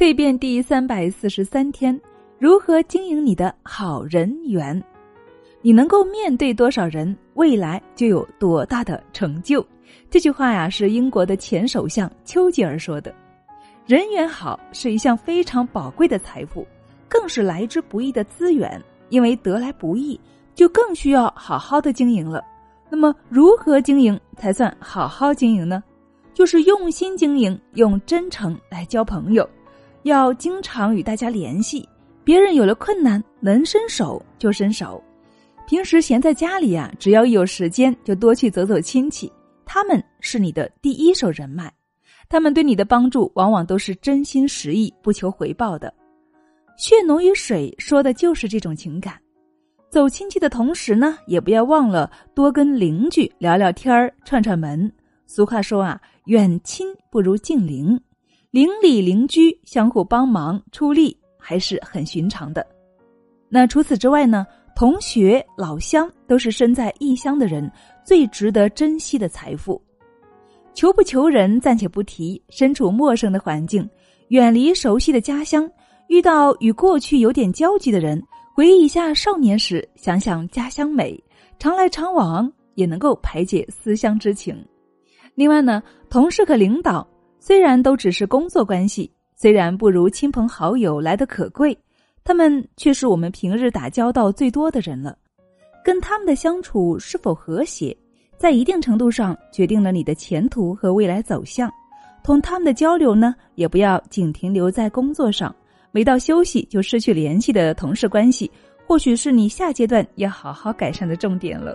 蜕变第三百四十三天，如何经营你的好人缘？你能够面对多少人，未来就有多大的成就。这句话呀，是英国的前首相丘吉尔说的。人缘好是一项非常宝贵的财富，更是来之不易的资源。因为得来不易，就更需要好好的经营了。那么，如何经营才算好好经营呢？就是用心经营，用真诚来交朋友。要经常与大家联系，别人有了困难能伸手就伸手。平时闲在家里啊，只要一有时间就多去走走亲戚，他们是你的第一手人脉，他们对你的帮助往往都是真心实意、不求回报的。血浓于水，说的就是这种情感。走亲戚的同时呢，也不要忘了多跟邻居聊聊天儿、串串门。俗话说啊，远亲不如近邻。邻里邻居相互帮忙出力还是很寻常的。那除此之外呢？同学、老乡都是身在异乡的人最值得珍惜的财富。求不求人暂且不提，身处陌生的环境，远离熟悉的家乡，遇到与过去有点交集的人，回忆一下少年时，想想家乡美，常来常往也能够排解思乡之情。另外呢，同事和领导。虽然都只是工作关系，虽然不如亲朋好友来的可贵，他们却是我们平日打交道最多的人了。跟他们的相处是否和谐，在一定程度上决定了你的前途和未来走向。同他们的交流呢，也不要仅停留在工作上，没到休息就失去联系的同事关系，或许是你下阶段要好好改善的重点了。